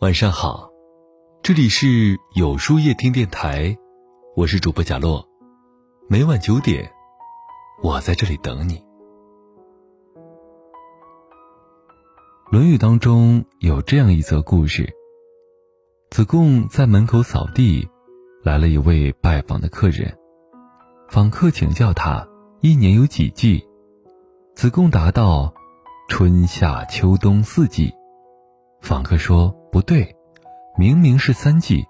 晚上好，这里是有书夜听电台，我是主播贾洛，每晚九点，我在这里等你。《论语》当中有这样一则故事：子贡在门口扫地，来了一位拜访的客人，访客请教他一年有几季，子贡答道：春夏秋冬四季。访客说。不对，明明是三季，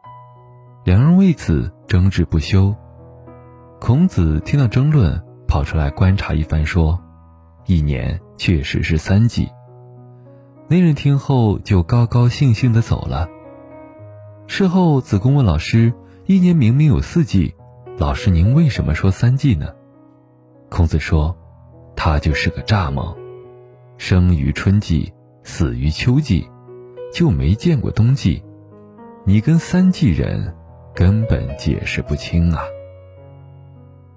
两人为此争执不休。孔子听到争论，跑出来观察一番，说：“一年确实是三季。”那人听后就高高兴兴的走了。事后，子贡问老师：“一年明明有四季，老师您为什么说三季呢？”孔子说：“他就是个蚱蜢，生于春季，死于秋季。”就没见过冬季，你跟三季人根本解释不清啊！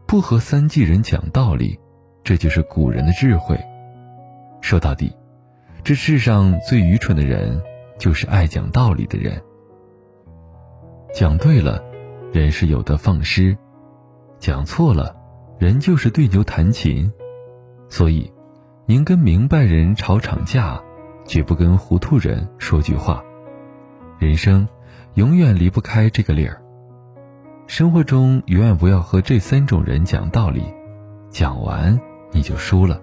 不和三季人讲道理，这就是古人的智慧。说到底，这世上最愚蠢的人，就是爱讲道理的人。讲对了，人是有的放矢；讲错了，人就是对牛弹琴。所以，您跟明白人吵场架。绝不跟糊涂人说句话。人生永远离不开这个理儿。生活中永远不要和这三种人讲道理，讲完你就输了。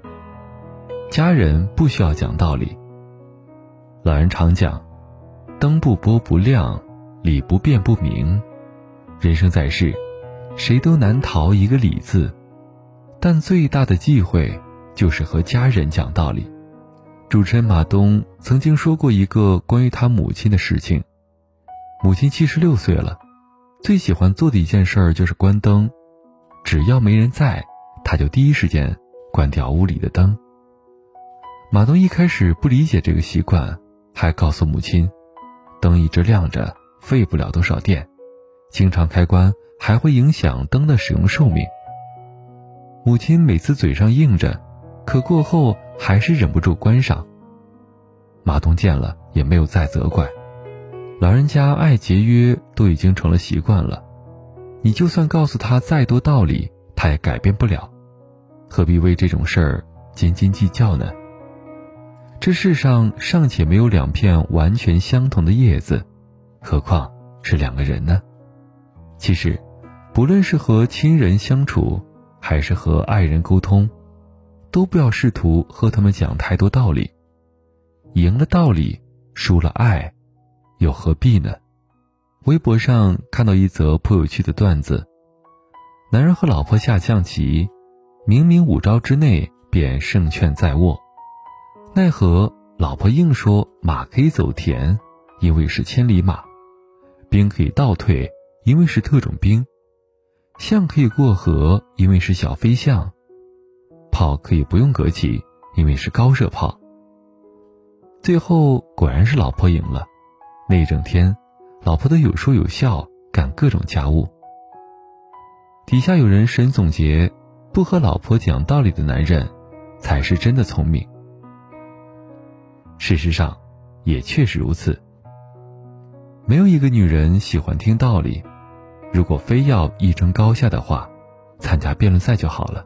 家人不需要讲道理。老人常讲：“灯不拨不亮，理不辩不明。”人生在世，谁都难逃一个理字，但最大的忌讳就是和家人讲道理。主持人马东曾经说过一个关于他母亲的事情。母亲七十六岁了，最喜欢做的一件事就是关灯，只要没人在，他就第一时间关掉屋里的灯。马东一开始不理解这个习惯，还告诉母亲，灯一直亮着费不了多少电，经常开关还会影响灯的使用寿命。母亲每次嘴上应着。可过后还是忍不住关上。马东见了也没有再责怪，老人家爱节约都已经成了习惯了，你就算告诉他再多道理，他也改变不了，何必为这种事儿斤斤计较呢？这世上尚且没有两片完全相同的叶子，何况是两个人呢？其实，不论是和亲人相处，还是和爱人沟通。都不要试图和他们讲太多道理，赢了道理，输了爱，又何必呢？微博上看到一则颇有趣的段子：男人和老婆下象棋，明明五招之内便胜券在握，奈何老婆硬说马可以走田，因为是千里马；兵可以倒退，因为是特种兵；象可以过河，因为是小飞象。炮可以不用隔起，因为是高射炮。最后果然是老婆赢了，那一整天，老婆都有说有笑，干各种家务。底下有人神总结：不和老婆讲道理的男人，才是真的聪明。事实上，也确实如此。没有一个女人喜欢听道理，如果非要一争高下的话，参加辩论赛就好了。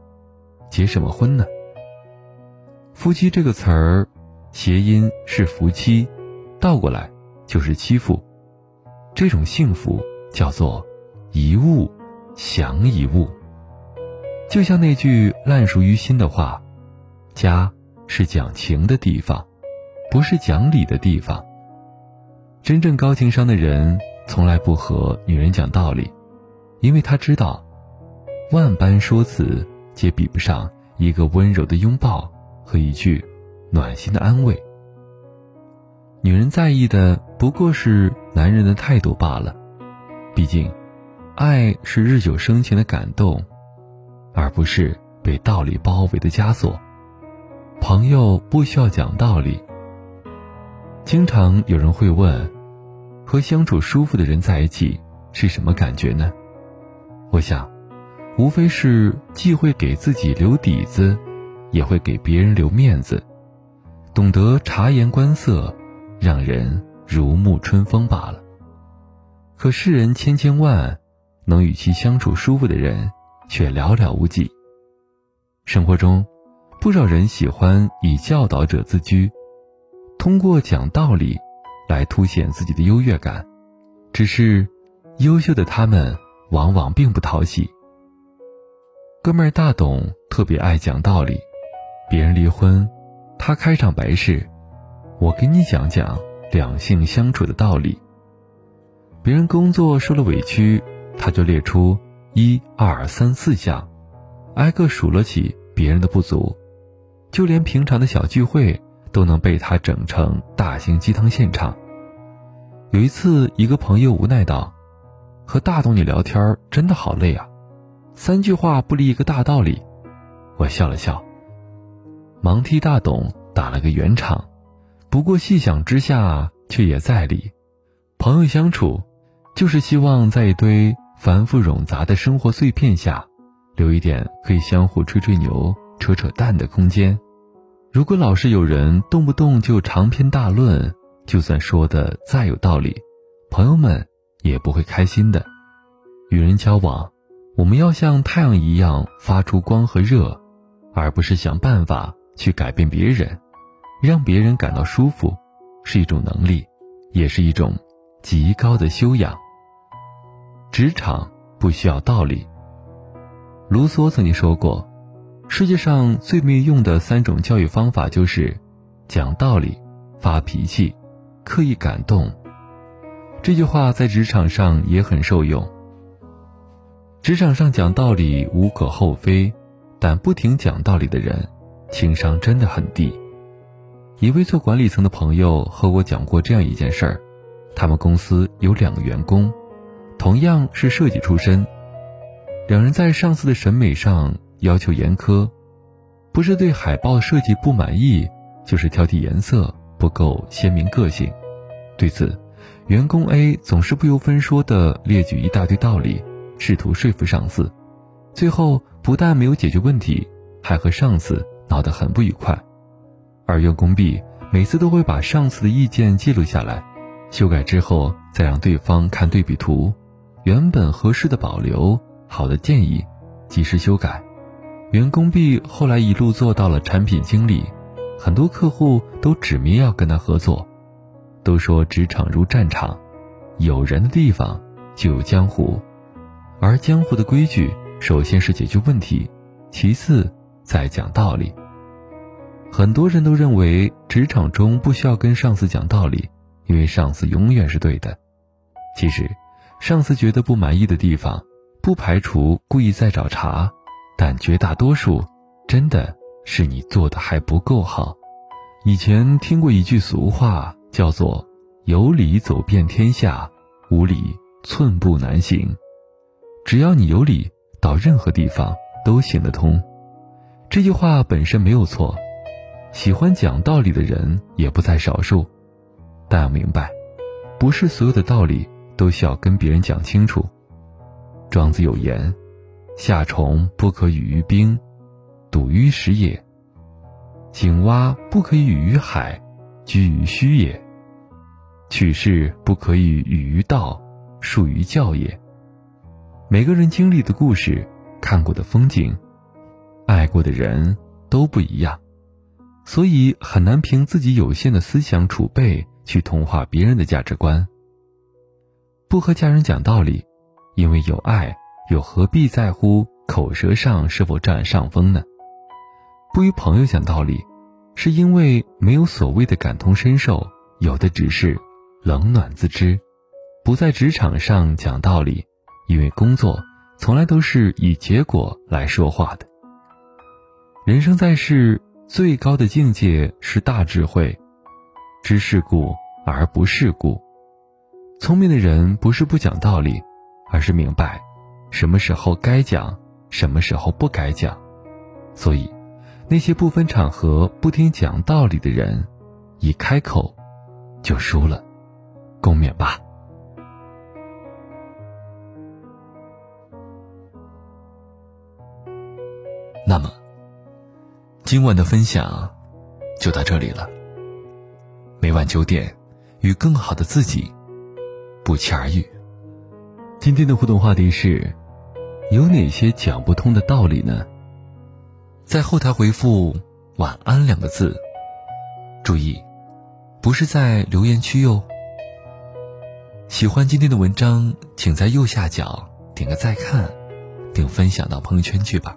结什么婚呢？夫妻这个词儿，谐音是夫妻，倒过来就是欺负。这种幸福叫做一物降一物。就像那句烂熟于心的话：“家是讲情的地方，不是讲理的地方。”真正高情商的人，从来不和女人讲道理，因为他知道，万般说辞。皆比不上一个温柔的拥抱和一句暖心的安慰。女人在意的不过是男人的态度罢了。毕竟，爱是日久生情的感动，而不是被道理包围的枷锁。朋友不需要讲道理。经常有人会问：和相处舒服的人在一起是什么感觉呢？我想。无非是既会给自己留底子，也会给别人留面子，懂得察言观色，让人如沐春风罢了。可世人千千万，能与其相处舒服的人却寥寥无几。生活中，不少人喜欢以教导者自居，通过讲道理来凸显自己的优越感。只是，优秀的他们往往并不讨喜。哥们儿大董特别爱讲道理，别人离婚，他开场白是：“我给你讲讲两性相处的道理。”别人工作受了委屈，他就列出一二三四项，挨个数落起别人的不足，就连平常的小聚会都能被他整成大型鸡汤现场。有一次，一个朋友无奈道：“和大董你聊天真的好累啊，三句话不离一个大道理。”我笑了笑，忙替大董打了个圆场。不过细想之下，却也在理。朋友相处，就是希望在一堆繁复冗杂的生活碎片下，留一点可以相互吹吹牛、扯扯淡的空间。如果老是有人动不动就长篇大论，就算说的再有道理，朋友们也不会开心的。与人交往，我们要像太阳一样发出光和热，而不是想办法去改变别人，让别人感到舒服，是一种能力，也是一种极高的修养。职场不需要道理。卢梭曾经说过，世界上最没用的三种教育方法就是讲道理、发脾气。刻意感动，这句话在职场上也很受用。职场上讲道理无可厚非，但不停讲道理的人，情商真的很低。一位做管理层的朋友和我讲过这样一件事儿：他们公司有两个员工，同样是设计出身，两人在上司的审美上要求严苛，不是对海报设计不满意，就是挑剔颜色。不够鲜明个性，对此，员工 A 总是不由分说地列举一大堆道理，试图说服上司，最后不但没有解决问题，还和上司闹得很不愉快。而员工 B 每次都会把上司的意见记录下来，修改之后再让对方看对比图，原本合适的保留，好的建议及时修改。员工 B 后来一路做到了产品经理。很多客户都指明要跟他合作，都说职场如战场，有人的地方就有江湖，而江湖的规矩首先是解决问题，其次再讲道理。很多人都认为职场中不需要跟上司讲道理，因为上司永远是对的。其实，上司觉得不满意的地方，不排除故意在找茬，但绝大多数真的。是你做的还不够好。以前听过一句俗话，叫做“有理走遍天下，无理寸步难行”。只要你有理，到任何地方都行得通。这句话本身没有错，喜欢讲道理的人也不在少数。但要明白，不是所有的道理都需要跟别人讲清楚。庄子有言：“夏虫不可语于冰。”笃于石也，井蛙不可以语于海，居于虚也。取士不可以语于道，述于教也。每个人经历的故事、看过的风景、爱过的人都不一样，所以很难凭自己有限的思想储备去同化别人的价值观。不和家人讲道理，因为有爱，又何必在乎口舌上是否占上风呢？不与朋友讲道理，是因为没有所谓的感同身受，有的只是冷暖自知。不在职场上讲道理，因为工作从来都是以结果来说话的。人生在世，最高的境界是大智慧，知世故而不世故。聪明的人不是不讲道理，而是明白什么时候该讲，什么时候不该讲。所以。那些不分场合、不听讲道理的人，一开口就输了，共勉吧。那么，今晚的分享就到这里了。每晚九点，与更好的自己不期而遇。今天的互动话题是：有哪些讲不通的道理呢？在后台回复“晚安”两个字，注意，不是在留言区哟。喜欢今天的文章，请在右下角点个再看，并分享到朋友圈去吧。